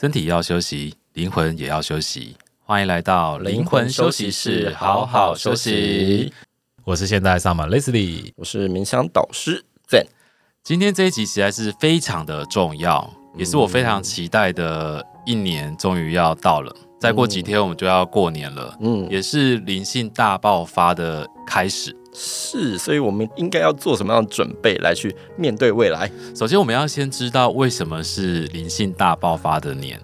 身体要休息，灵魂也要休息。欢迎来到灵魂休息室，好好休息。我是现代萨满 Leslie，我是冥想导师 Zen。今天这一集实在是非常的重要，也是我非常期待的一年，终于要到了。再过几天我们就要过年了，嗯，也是灵性大爆发的开始。是，所以我们应该要做什么样的准备来去面对未来？首先，我们要先知道为什么是灵性大爆发的年，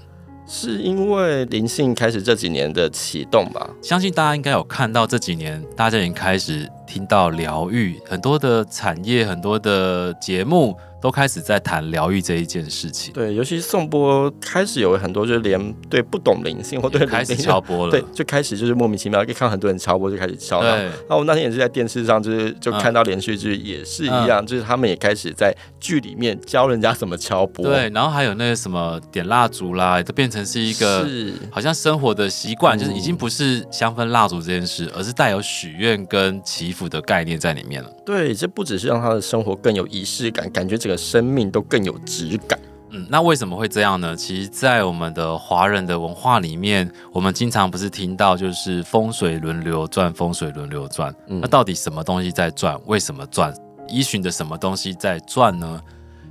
是因为灵性开始这几年的启动吧？相信大家应该有看到这几年，大家已经开始听到疗愈，很多的产业，很多的节目。都开始在谈疗愈这一件事情。对，尤其是颂钵开始有很多，就是连对不懂灵性或对开始敲钵了，对，就开始就是莫名其妙，可以看很多人敲钵就开始敲。对。然后我那天也是在电视上，就是就看到连续剧也是一样，嗯、就是他们也开始在剧里面教人家怎么敲钵。对，然后还有那个什么点蜡烛啦，都变成是一个好像生活的习惯，就是已经不是香氛蜡烛这件事，而是带有许愿跟祈福的概念在里面了。对，这不只是让他的生活更有仪式感，感觉整个。生命都更有质感。嗯，那为什么会这样呢？其实，在我们的华人的文化里面，我们经常不是听到就是风水轮流转，风水轮流转。嗯，那到底什么东西在转？为什么转？依循着什么东西在转呢？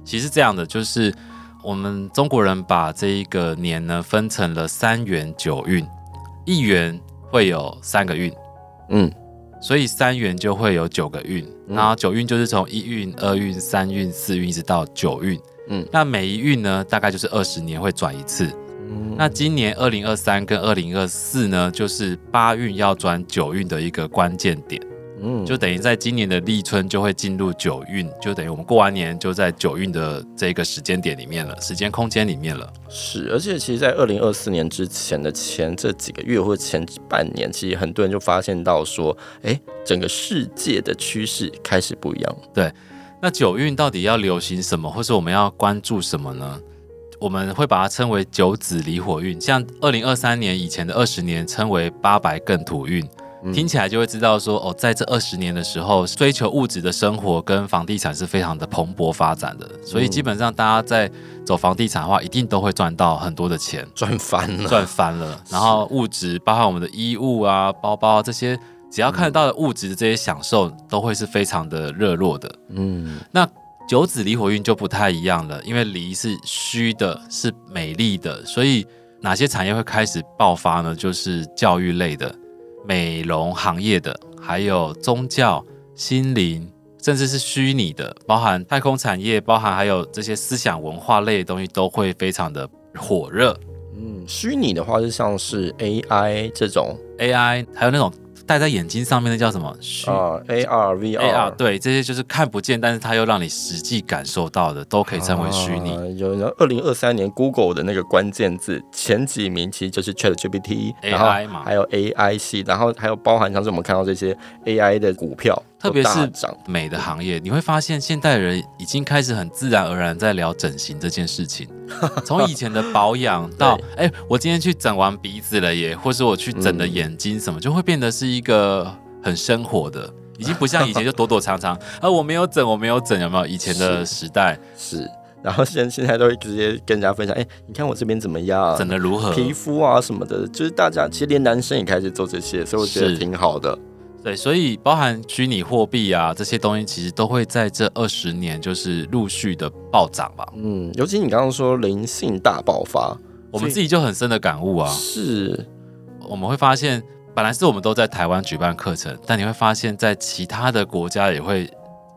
其实这样的，就是我们中国人把这一个年呢分成了三元九运，一元会有三个运。嗯。所以三元就会有九个运，然后九运就是从一运、二运、三运、四运一直到九运。嗯，那每一运呢，大概就是二十年会转一次。嗯，那今年二零二三跟二零二四呢，就是八运要转九运的一个关键点。嗯，就等于在今年的立春就会进入九运，就等于我们过完年就在九运的这个时间点里面了，时间空间里面了。是，而且其实，在二零二四年之前的前这几个月或前半年，其实很多人就发现到说，哎，整个世界的趋势开始不一样。对，那九运到底要流行什么，或是我们要关注什么呢？我们会把它称为九紫离火运，像二零二三年以前的二十年称为八白艮土运。听起来就会知道说哦，在这二十年的时候，追求物质的生活跟房地产是非常的蓬勃发展的，所以基本上大家在走房地产的话，一定都会赚到很多的钱，赚翻了，赚翻了。然后物质，包含我们的衣物啊、包包啊这些，只要看得到的物质的这些享受，都会是非常的热络的。嗯，那九紫离火运就不太一样了，因为离是虚的，是美丽的，所以哪些产业会开始爆发呢？就是教育类的。美容行业的，还有宗教、心灵，甚至是虚拟的，包含太空产业，包含还有这些思想文化类的东西，都会非常的火热。嗯，虚拟的话就像是 AI 这种 AI，还有那种。戴在眼睛上面的叫什么？啊，AR、VR，对，这些就是看不见，但是它又让你实际感受到的，都可以称为虚拟。啊、有人二零二三年 Google 的那个关键字前几名，其实就是 ChatGPT，AI 嘛还有 AI 系，然后还有包含像是我们看到这些 AI 的股票。特别是美的行业，你会发现现代人已经开始很自然而然在聊整形这件事情。从以前的保养到，哎、欸，我今天去整完鼻子了耶，或是我去整的眼睛什么，就会变得是一个很生活的，已经不像以前就躲躲藏藏。啊，我没有整，我没有整，有没有？以前的时代 是，是，然后现现在都会直接跟人家分享，哎、欸，你看我这边怎么样，整的如何，皮肤啊什么的，就是大家其实连男生也开始做这些，所以我觉得挺好的。对，所以包含虚拟货币啊这些东西，其实都会在这二十年就是陆续的暴涨吧。嗯，尤其你刚刚说灵性大爆发，我们自己就很深的感悟啊。是，我们会发现，本来是我们都在台湾举办课程，但你会发现在其他的国家也会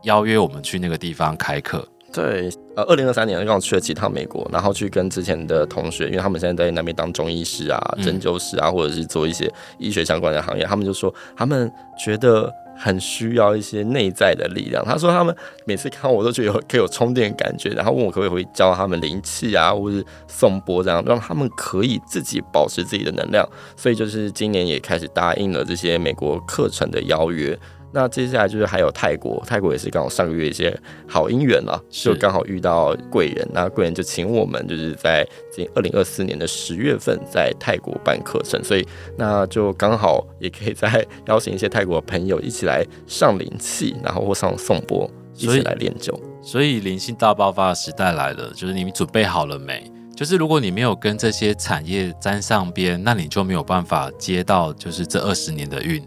邀约我们去那个地方开课。对，呃，二零二三年刚好去了几趟美国，然后去跟之前的同学，因为他们现在在那边当中医师啊、针灸师啊，或者是做一些医学相关的行业，他们就说他们觉得很需要一些内在的力量。他说他们每次看我都觉得有可以有充电感觉，然后问我可不可以教他们灵气啊，或者是颂钵这样，让他们可以自己保持自己的能量。所以就是今年也开始答应了这些美国课程的邀约。那接下来就是还有泰国，泰国也是刚好上个月一些好姻缘了，就刚好遇到贵人，那贵人就请我们就是在今二零二四年的十月份在泰国办课程，所以那就刚好也可以再邀请一些泰国朋友一起来上灵气，然后或上颂钵，一起来练就。所以灵性大爆发的时代来了，就是你们准备好了没？就是如果你没有跟这些产业沾上边，那你就没有办法接到就是这二十年的运。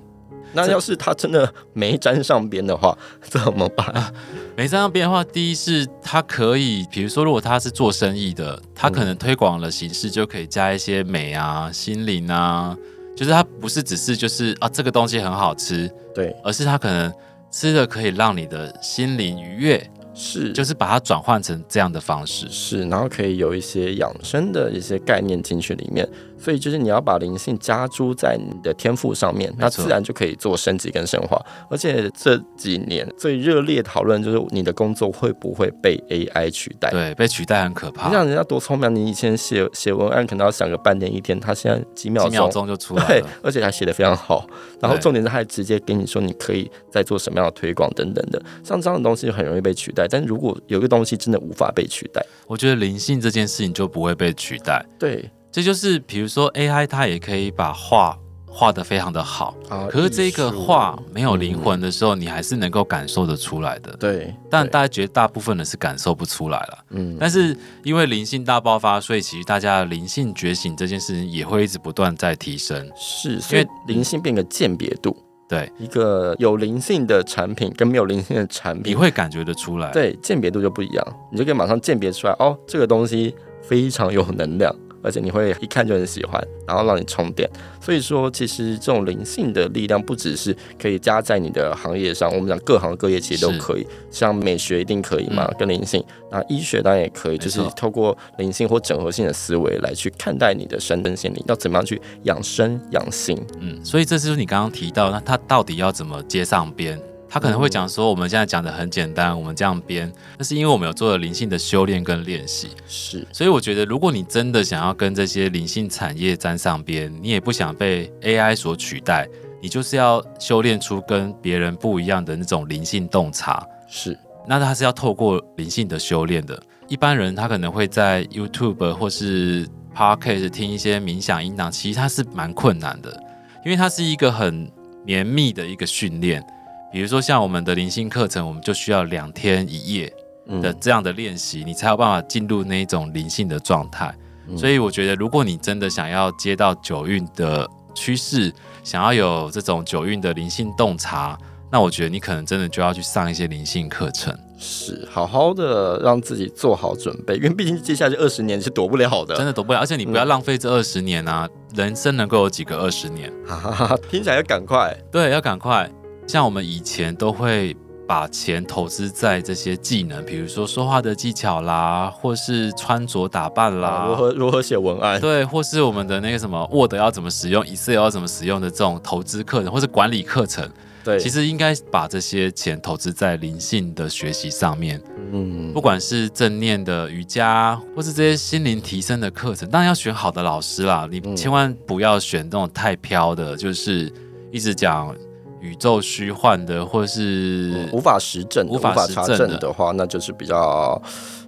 那要是他真的没沾上边的话，怎么办？啊，没沾上边的话，第一是他可以，比如说如果他是做生意的，他可能推广的形式就可以加一些美啊、心灵啊，就是他不是只是就是啊这个东西很好吃，对，而是他可能吃的可以让你的心灵愉悦。是，就是把它转换成这样的方式，是，然后可以有一些养生的一些概念进去里面，所以就是你要把灵性加诸在你的天赋上面，那自然就可以做升级跟深化。而且这几年最热烈讨论就是你的工作会不会被 AI 取代？对，被取代很可怕。你想人家多聪明，你以前写写文案可能要想个半天一天，他现在几秒钟，几秒钟就出来了，对，而且还写的非常好。然后重点是，他还直接给你说你可以再做什么样的推广等等的，像这样的东西就很容易被取代。但如果有一个东西真的无法被取代，我觉得灵性这件事情就不会被取代。对，这就是比如说 AI，它也可以把画画得非常的好，啊、可是这个画没有灵魂的时候，嗯、你还是能够感受得出来的。对，但大家绝大部分人是感受不出来了。嗯，但是因为灵性大爆发，所以其实大家的灵性觉醒这件事情也会一直不断在提升。是，所以灵性变个鉴别度。对，一个有灵性的产品跟没有灵性的产品，你会感觉得出来。对，鉴别度就不一样，你就可以马上鉴别出来，哦，这个东西非常有能量。而且你会一看就很喜欢，然后让你充电。所以说，其实这种灵性的力量不只是可以加在你的行业上，我们讲各行各业其实都可以。像美学一定可以嘛，嗯、跟灵性。那医学当然也可以，就是透过灵性或整合性的思维来去看待你的身心灵，要怎么样去养生养性。嗯，所以这就是你刚刚提到，那它到底要怎么接上边？他可能会讲说，我们现在讲的很简单，我们这样编，那是因为我们有做了灵性的修炼跟练习。是，所以我觉得，如果你真的想要跟这些灵性产业沾上边，你也不想被 AI 所取代，你就是要修炼出跟别人不一样的那种灵性洞察。是，那他是要透过灵性的修炼的。一般人他可能会在 YouTube 或是 Podcast 听一些冥想音档，其实他是蛮困难的，因为它是一个很绵密的一个训练。比如说像我们的灵性课程，我们就需要两天一夜的这样的练习，你才有办法进入那一种灵性的状态。所以我觉得，如果你真的想要接到九运的趋势，想要有这种九运的灵性洞察，那我觉得你可能真的就要去上一些灵性课程，是好好的让自己做好准备，因为毕竟接下来这二十年是躲不了的，真的躲不了。而且你不要浪费这二十年啊，人生能够有几个二十年？听起来要赶快，对，要赶快。像我们以前都会把钱投资在这些技能，比如说说话的技巧啦，或是穿着打扮啦，啊、如何如何写文案，对，或是我们的那个什么 Word 要怎么使用，Excel 要怎么使用的这种投资课程，或是管理课程。对，其实应该把这些钱投资在灵性的学习上面。嗯，不管是正念的瑜伽，或是这些心灵提升的课程，当然要选好的老师啦。你千万不要选那种太飘的，就是一直讲。宇宙虚幻的，或是无法实证、无法查证的话，那就是比较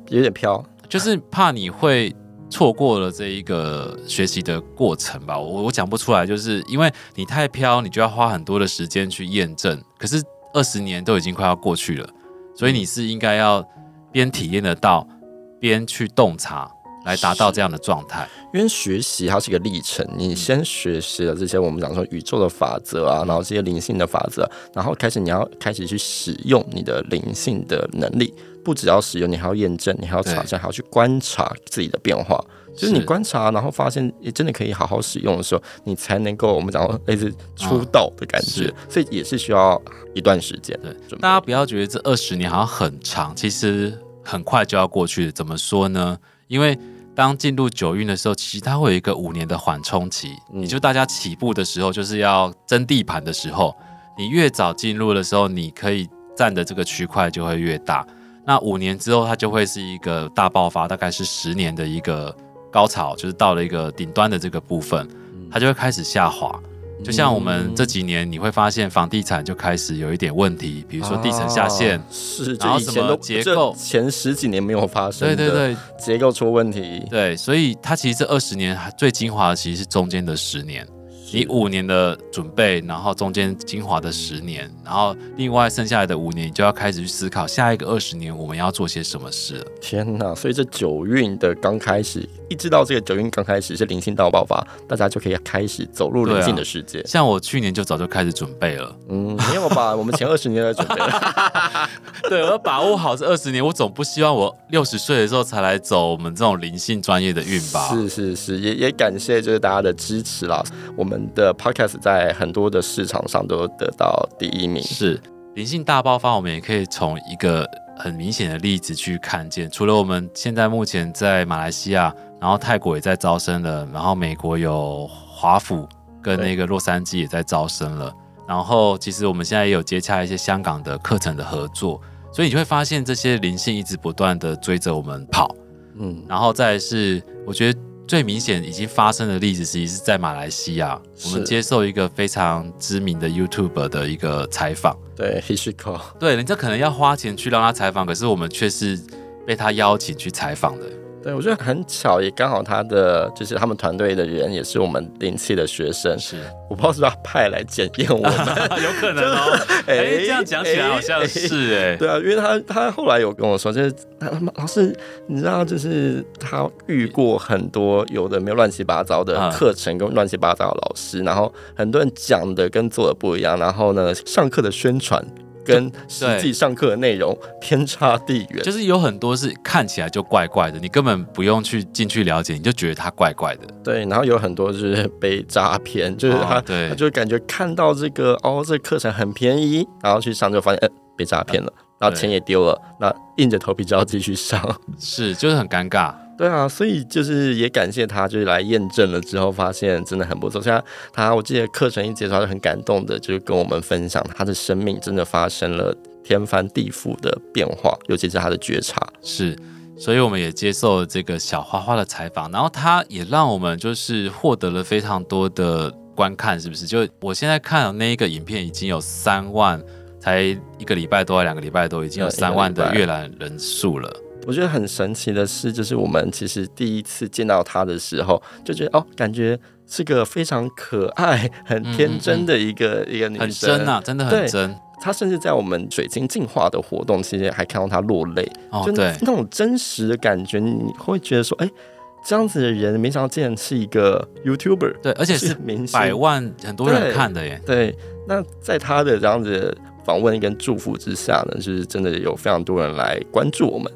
有点飘，就是怕你会错过了这一个学习的过程吧。我我讲不出来，就是因为你太飘，你就要花很多的时间去验证。可是二十年都已经快要过去了，所以你是应该要边体验得到，边去洞察。来达到这样的状态，因为学习它是一个历程。你先学习了这些我们讲说宇宙的法则啊，然后这些灵性的法则，然后开始你要开始去使用你的灵性的能力。不只要使用，你还要验证，你还要查证，还要去观察自己的变化。就是你观察，然后发现也真的可以好好使用的时候，你才能够我们讲类似出道的感觉。啊、所以也是需要一段时间。对，大家不要觉得这二十年好像很长，其实很快就要过去。怎么说呢？因为当进入九运的时候，其实它会有一个五年的缓冲期。你就大家起步的时候，就是要争地盘的时候，你越早进入的时候，你可以占的这个区块就会越大。那五年之后，它就会是一个大爆发，大概是十年的一个高潮，就是到了一个顶端的这个部分，它就会开始下滑。就像我们这几年，你会发现房地产就开始有一点问题，比如说地层下陷，啊、是，然后什么结构，前十几年没有发生，对对对，结构出问题，对，所以它其实这二十年最精华的其实是中间的十年，你五年的准备，然后中间精华的十年，然后另外剩下来的五年，你就要开始去思考下一个二十年我们要做些什么事了。天哪！所以这九运的刚开始，一知道这个九运刚开始是灵性大爆发，大家就可以开始走入灵性的世界。啊、像我去年就早就开始准备了。嗯，没有吧？我们前二十年在准备了。对，我要把握好这二十年，我总不希望我六十岁的时候才来走我们这种灵性专业的运吧？是是是，也也感谢就是大家的支持啦。我们的 podcast 在很多的市场上都得到第一名。是灵性大爆发，我们也可以从一个很明显的例子去看见。除了我们现在目前在马来西亚，然后泰国也在招生了，然后美国有华府跟那个洛杉矶也在招生了。然后其实我们现在也有接洽一些香港的课程的合作，所以你就会发现这些灵性一直不断的追着我们跑。嗯，然后再是我觉得。最明显已经发生的例子，实际是在马来西亚，我们接受一个非常知名的 YouTuber 的一个采访。对，Hishiko。对，人家可能要花钱去让他采访，可是我们却是被他邀请去采访的。对，我觉得很巧，也刚好他的就是他们团队的人也是我们灵气的学生。是，我不知道是不是派来检验我们，有可能哦。哎、欸，这样讲起来好像是哎、欸欸。对啊，因为他他后来有跟我说，就是他老师，你知道，就是他遇过很多有的没有乱七八糟的课程跟乱七八糟的老师，然后很多人讲的跟做的不一样，然后呢，上课的宣传。跟实际上课的内容天差地远，就是有很多是看起来就怪怪的，你根本不用去进去了解，你就觉得它怪怪的。对，然后有很多就是被诈骗，就是他，他就感觉看到这个哦，这课程很便宜，然后去上就发现，呃，被诈骗了，然后钱也丢了，那硬着头皮就要继续上，是，就是很尴尬。对啊，所以就是也感谢他，就是来验证了之后，发现真的很不错。像他，我记得课程一介绍就很感动的，就是跟我们分享他的生命真的发生了天翻地覆的变化，尤其是他的觉察。是，所以我们也接受了这个小花花的采访，然后他也让我们就是获得了非常多的观看，是不是？就我现在看的那一个影片已经有三万，才一个礼拜多，两个礼拜多，已经有三万的阅览人数了。我觉得很神奇的是，就是我们其实第一次见到他的时候，就觉得哦，感觉是个非常可爱、很天真的一个、嗯嗯、一个女生，很真啊，真的很真。她甚至在我们水晶净化的活动期间，还看到她落泪，哦，就那种真实的感觉，你会觉得说，哎，这样子的人，没想到竟然是一个 YouTuber，对，而且是明百万很多人看的耶。对，对。那在他的这样子访问跟祝福之下呢，就是真的有非常多人来关注我们。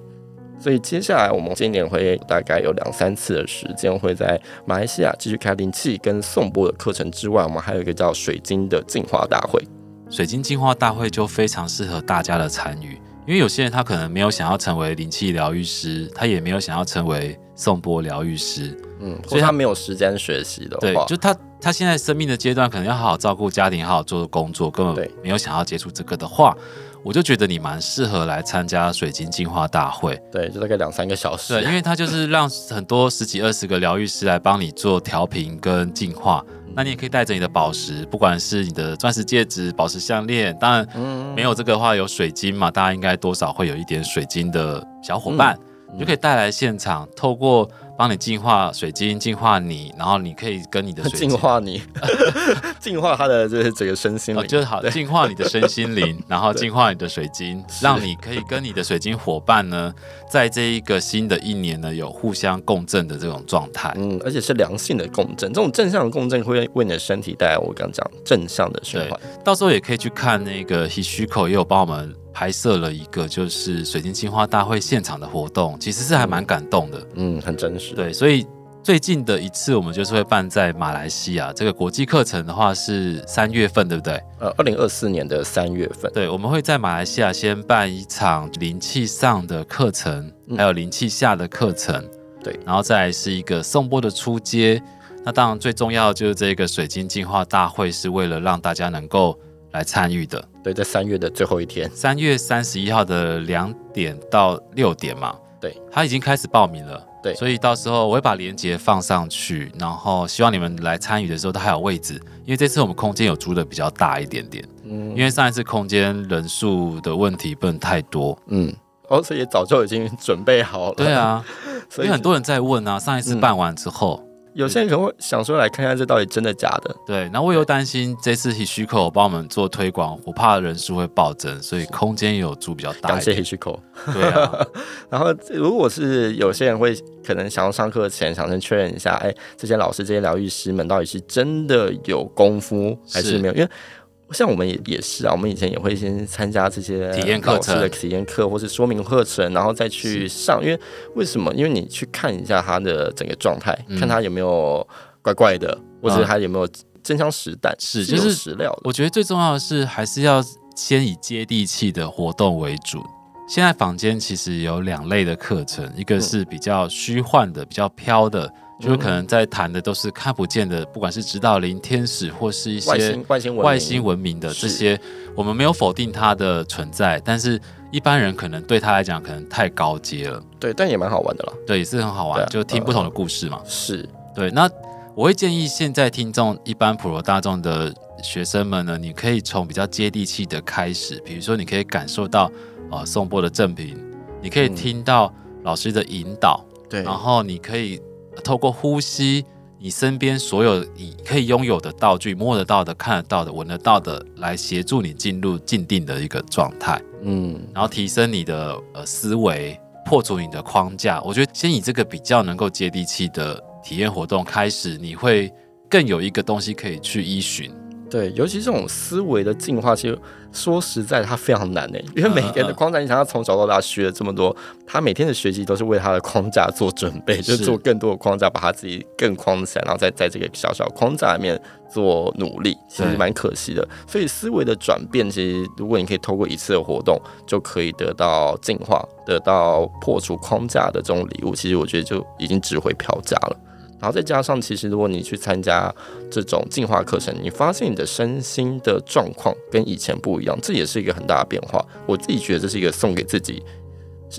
所以接下来我们今年会大概有两三次的时间，会在马来西亚继续开灵气跟颂钵的课程之外，我们还有一个叫水晶的净化大会。水晶净化大会就非常适合大家的参与，因为有些人他可能没有想要成为灵气疗愈师，他也没有想要成为颂钵疗愈师，嗯，所以他没有时间学习的话，对，就他他现在生命的阶段可能要好好照顾家庭，好好做工作，根本没有想要接触这个的话。我就觉得你蛮适合来参加水晶净化大会，对，就大概两三个小时。对，因为他就是让很多十几二十个疗愈师来帮你做调频跟净化。嗯。那你也可以带着你的宝石，不管是你的钻石戒指、宝石项链，当然没有这个的话，有水晶嘛，大家应该多少会有一点水晶的小伙伴，嗯，你就可以带来现场，透过。帮你净化水晶，净化你，然后你可以跟你的水晶 净化你，净化他的就是整个身心灵，哦，就是好净化你的身心灵，然后净化你的水晶，让你可以跟你的水晶伙伴呢，在这一个新的一年呢，有互相共振的这种状态，嗯，而且是良性的共振，这种正向的共振会为你的身体带来我刚刚讲正向的循环。到时候也可以去看那个 Hishiko 也有帮我们。拍摄了一个就是水晶净化大会现场的活动，其实是还蛮感动的，嗯，很真实。对，所以最近的一次我们就是会办在马来西亚，这个国际课程的话是三月份，对不对？呃，二零二四年的三月份。对，我们会在马来西亚先办一场灵气上的课程，还有灵气下的课程，嗯，对，然后再来是一个颂钵的出街。那当然最重要的就是这个水晶净化大会，是为了让大家能够。来参与的，对，在三月的最后一天，三月三十一号的两点到六点嘛，对，他已经开始报名了，对，所以到时候我会把链接放上去，然后希望你们来参与的时候，他还有位置，因为这次我们空间有租的比较大一点点，嗯，因为上一次空间人数的问题不能太多，嗯，而且也早就已经准备好了，对啊，所以很多人在问啊，上一次办完之后。嗯有些人可能会想说，来看看这到底真的假的。对，然后我又担心这次 Hishiko 帮我们做推广，我怕人数会暴增，所以空间也有租比较大。感谢 Hishiko。对啊，然后如果是有些人会可能想要上课前想先确认一下，哎，这些老师、这些疗愈师们到底是真的有功夫还是没有？因为像我们也也是啊，我们以前也会先参加这些体验课程的体验课或是说明课程，然后再去上。因为为什么？因为你去看一下他的整个状态，嗯、看他有没有怪怪的，或者他有没有真枪实弹，是就是实料的。我觉得最重要的是，还是要先以接地气的活动为主。现在坊间其实有两类的课程，一个是比较虚幻的、比较飘的。就是可能在谈的都是看不见的，不管是指导灵、天使，或是一些外星外星外星文明的这些，我们没有否定它的存在，但是一般人可能对他来讲可能太高阶了。对，但也蛮好玩的啦。对，也是很好玩，就听不同的故事嘛。是对。那我会建议现在听众一般普罗大众的学生们呢，你可以从比较接地气的开始，比如说你可以感受到呃颂钵的正品，你可以听到老师的引导，对，然后你可以。透过呼吸，你身边所有你可以拥有的道具，摸得到的、看得到的、闻得到的，来协助你进入静定的一个状态。嗯，然后提升你的呃思维，破除你的框架。我觉得先以这个比较能够接地气的体验活动开始，你会更有一个东西可以去依循。对，尤其这种思维的进化，其实说实在，它非常难呢。因为每个人的框架，你想他从小到大学了这么多，他每天的学习都是为他的框架做准备，就是做更多的框架，把他自己更框起来，然后再在这个小小框架里面做努力，其实蛮可惜的。所以思维的转变，其实如果你可以透过一次的活动，就可以得到进化，得到破除框架的这种礼物，其实我觉得就已经值回票价了。然后再加上，其实如果你去参加这种进化课程，你发现你的身心的状况跟以前不一样，这也是一个很大的变化。我自己觉得这是一个送给自己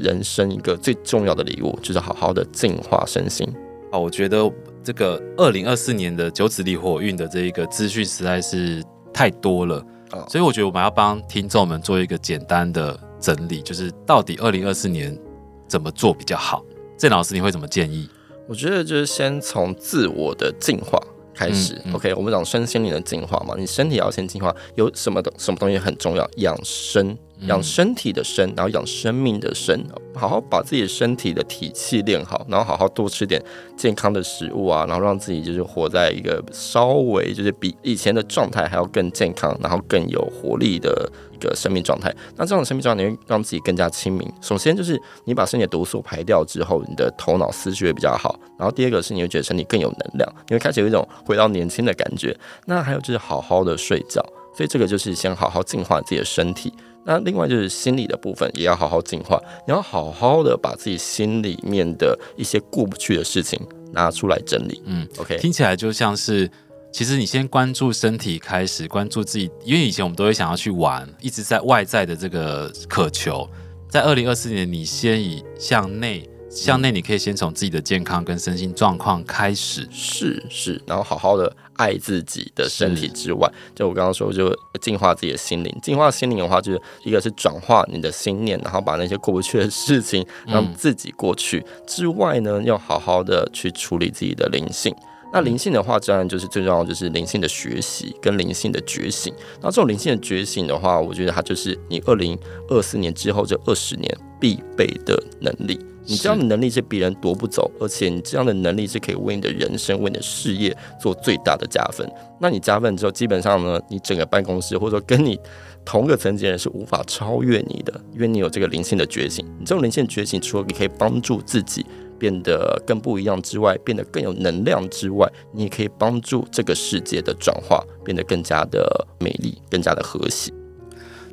人生一个最重要的礼物，就是好好的净化身心。啊，我觉得这个二零二四年的九紫离火运的这一个资讯实在是太多了，所以我觉得我们要帮听众们做一个简单的整理，就是到底二零二四年怎么做比较好？郑老师，你会怎么建议？我觉得就是先从自我的进化开始。嗯嗯、OK，我们讲身心灵的进化嘛，你身体要先进化，有什么东什么东西很重要？养生。养身体的身，然后养生命的生，好好把自己的身体的体气练好，然后好好多吃点健康的食物啊，然后让自己就是活在一个稍微就是比以前的状态还要更健康，然后更有活力的一个生命状态。那这种生命状态你会让自己更加清明。首先就是你把身体的毒素排掉之后，你的头脑思绪会比较好。然后第二个是你会觉得身体更有能量，你会开始有一种回到年轻的感觉。那还有就是好好的睡觉，所以这个就是先好好净化自己的身体。那另外就是心理的部分，也要好好净化。你要好好的把自己心里面的一些过不去的事情拿出来整理。嗯，OK，听起来就像是，其实你先关注身体开始，关注自己，因为以前我们都会想要去玩，一直在外在的这个渴求。在二零二四年，你先以向内。向内，你可以先从自己的健康跟身心状况开始，是是，然后好好的爱自己的身体之外，就我刚刚说，就净化自己的心灵。净化心灵的话，就是一个是转化你的心念，然后把那些过不去的事情让自己过去之外呢，要好好的去处理自己的灵性。那灵性的话，当然就是最重要，就是灵性的学习跟灵性的觉醒。然后这种灵性的觉醒的话，我觉得它就是你二零二四年之后这二十年必备的能力。你这样的能力是别人夺不走，而且你这样的能力是可以为你的人生、为你的事业做最大的加分。那你加分之后，基本上呢，你整个办公室或者说跟你同个层级人是无法超越你的，因为你有这个灵性的觉醒。你这种灵性觉醒，除了你可以帮助自己变得更不一样之外，变得更有能量之外，你也可以帮助这个世界的转化变得更加的美丽、更加的和谐。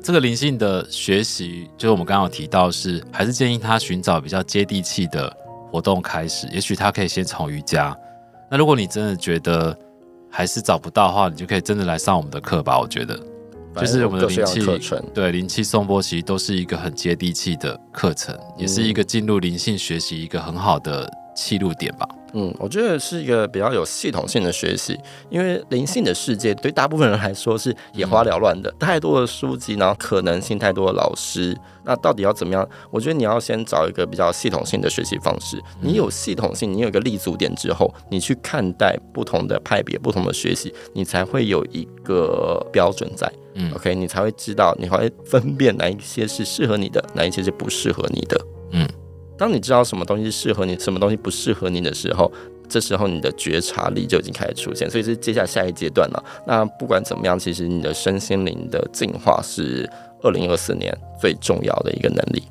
这个灵性的学习，就是我们刚刚有提到是，是还是建议他寻找比较接地气的活动开始。也许他可以先从瑜伽。那如果你真的觉得还是找不到的话，你就可以真的来上我们的课吧。我觉得，就是我们的灵气课程，对灵气颂钵其实都是一个很接地气的课程，也是一个进入灵性学习一个很好的切入点吧。嗯，我觉得是一个比较有系统性的学习，因为灵性的世界对大部分人来说是眼花缭乱的，太多的书籍，然后可能性太多的老师，那到底要怎么样？我觉得你要先找一个比较系统性的学习方式。你有系统性，你有一个立足点之后，你去看待不同的派别、不同的学习，你才会有一个标准在。嗯，OK，你才会知道，你会分辨哪一些是适合你的，哪一些是不适合你的。嗯。当你知道什么东西适合你，什么东西不适合你的时候，这时候你的觉察力就已经开始出现，所以是接下来下一阶段了。那不管怎么样，其实你的身心灵的进化是二零二四年最重要的一个能力。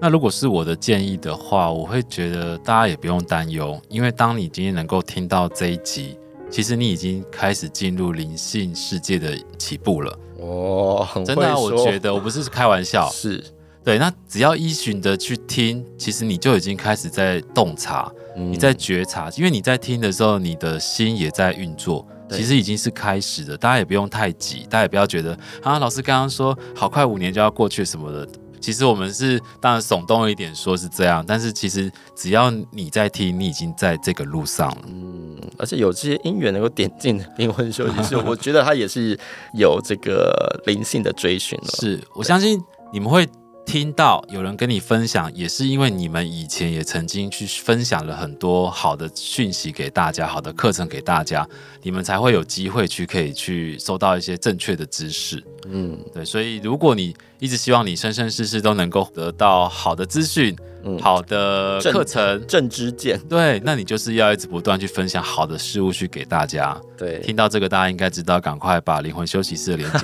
那如果是我的建议的话，我会觉得大家也不用担忧，因为当你今天能够听到这一集，其实你已经开始进入灵性世界的起步了。哦。真的啊，我觉得我不是开玩笑，是。对，那只要依循的去听，其实你就已经开始在洞察，嗯、你在觉察，因为你在听的时候，你的心也在运作，其实已经是开始的。大家也不用太急，大家也不要觉得啊，老师刚刚说好快五年就要过去什么的。其实我们是当然耸动一点说是这样，但是其实只要你在听，你已经在这个路上了。嗯，而且有这些因缘能够点进灵魂休息室，我觉得它也是有这个灵性的追寻了。是我相信你们会。听到有人跟你分享，也是因为你们以前也曾经去分享了很多好的讯息给大家，好的课程给大家，你们才会有机会去可以去收到一些正确的知识。嗯，对，所以如果你一直希望你生生世世都能够得到好的资讯。嗯、好的课程正知见，对，那你就是要一直不断去分享好的事物去给大家。对，听到这个，大家应该知道，赶快把灵魂休息室的连接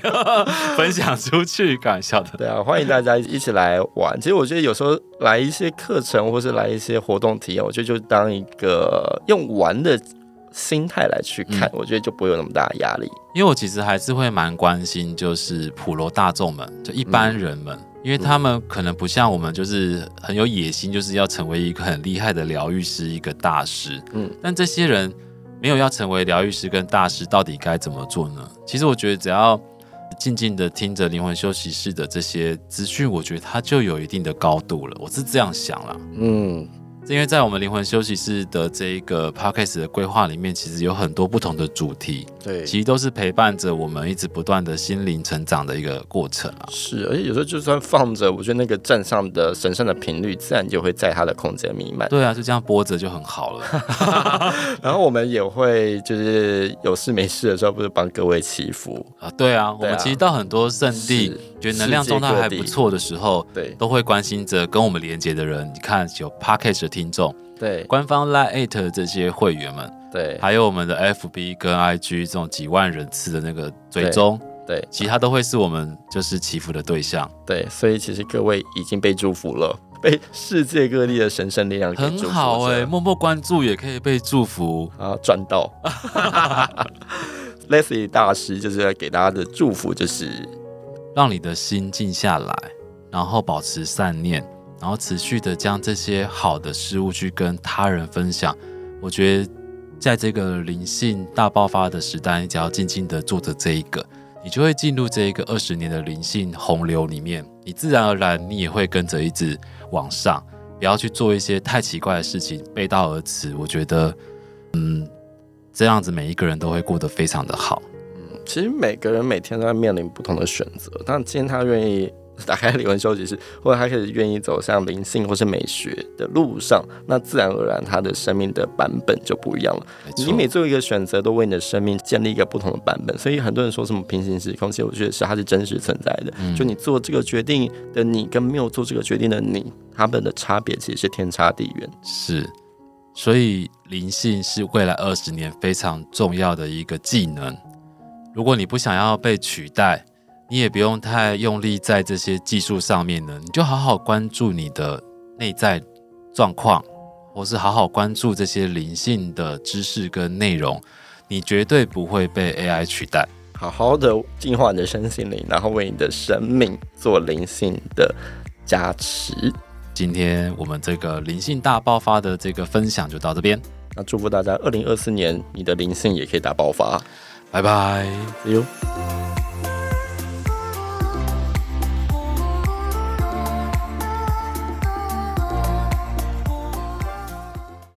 分享出去，开玩笑的。对啊，欢迎大家一起来玩。其实我觉得有时候来一些课程，或是来一些活动体验，我觉得就当一个用玩的心态来去看，嗯、我觉得就不会有那么大的压力。因为我其实还是会蛮关心，就是普罗大众们，就一般人们。嗯因为他们可能不像我们，就是很有野心，就是要成为一个很厉害的疗愈师，一个大师。嗯，但这些人没有要成为疗愈师跟大师，到底该怎么做呢？其实我觉得，只要静静的听着灵魂休息室的这些资讯，我觉得它就有一定的高度了。我是这样想啦。嗯。因为在我们灵魂休息室的这一个 podcast 的规划里面，其实有很多不同的主题，对，其实都是陪伴着我们一直不断的心灵成长的一个过程啊。是，而且有时候就算放着，我觉得那个站上的神圣的频率，自然就会在它的空间弥漫。对啊，就这样播着就很好了。然后我们也会就是有事没事的时候，不是帮各位祈福啊？对啊，我们其实到很多圣地，觉得能量状态还不错的时候，对，都会关心着跟我们连接的人。你看有 podcast 听众，对，官方 Line 这些会员们，对，还有我们的 FB 跟 IG 这种几万人次的那个追踪，对，其他都会是我们就是祈福的对象，对，所以其实各位已经被祝福了，被世界各地的神圣力量很好哎、欸，默默关注也可以被祝福。啊，赚到。Leslie 大师就是要给大家的祝福，就是让你的心静下来，然后保持善念。然后持续的将这些好的事物去跟他人分享，我觉得在这个灵性大爆发的时代，你只要静静的做着这一个，你就会进入这一个二十年的灵性洪流里面，你自然而然你也会跟着一直往上，不要去做一些太奇怪的事情，背道而驰。我觉得，嗯，这样子每一个人都会过得非常的好。嗯，其实每个人每天都在面临不同的选择，但今天他愿意。打开灵魂休息室，或者他开始愿意走向灵性或是美学的路上，那自然而然他的生命的版本就不一样了。你每做一个选择，都为你的生命建立一个不同的版本。所以很多人说什么平行时空，其实我觉得是它是真实存在的。就你做这个决定的你，跟没有做这个决定的你，他们的差别其实是天差地远。是，所以灵性是未来二十年非常重要的一个技能。如果你不想要被取代，你也不用太用力在这些技术上面呢，你就好好关注你的内在状况，或是好好关注这些灵性的知识跟内容，你绝对不会被 AI 取代。好好的净化你的身心灵，然后为你的生命做灵性的加持。今天我们这个灵性大爆发的这个分享就到这边，那祝福大家二零二四年你的灵性也可以大爆发。拜拜，See you。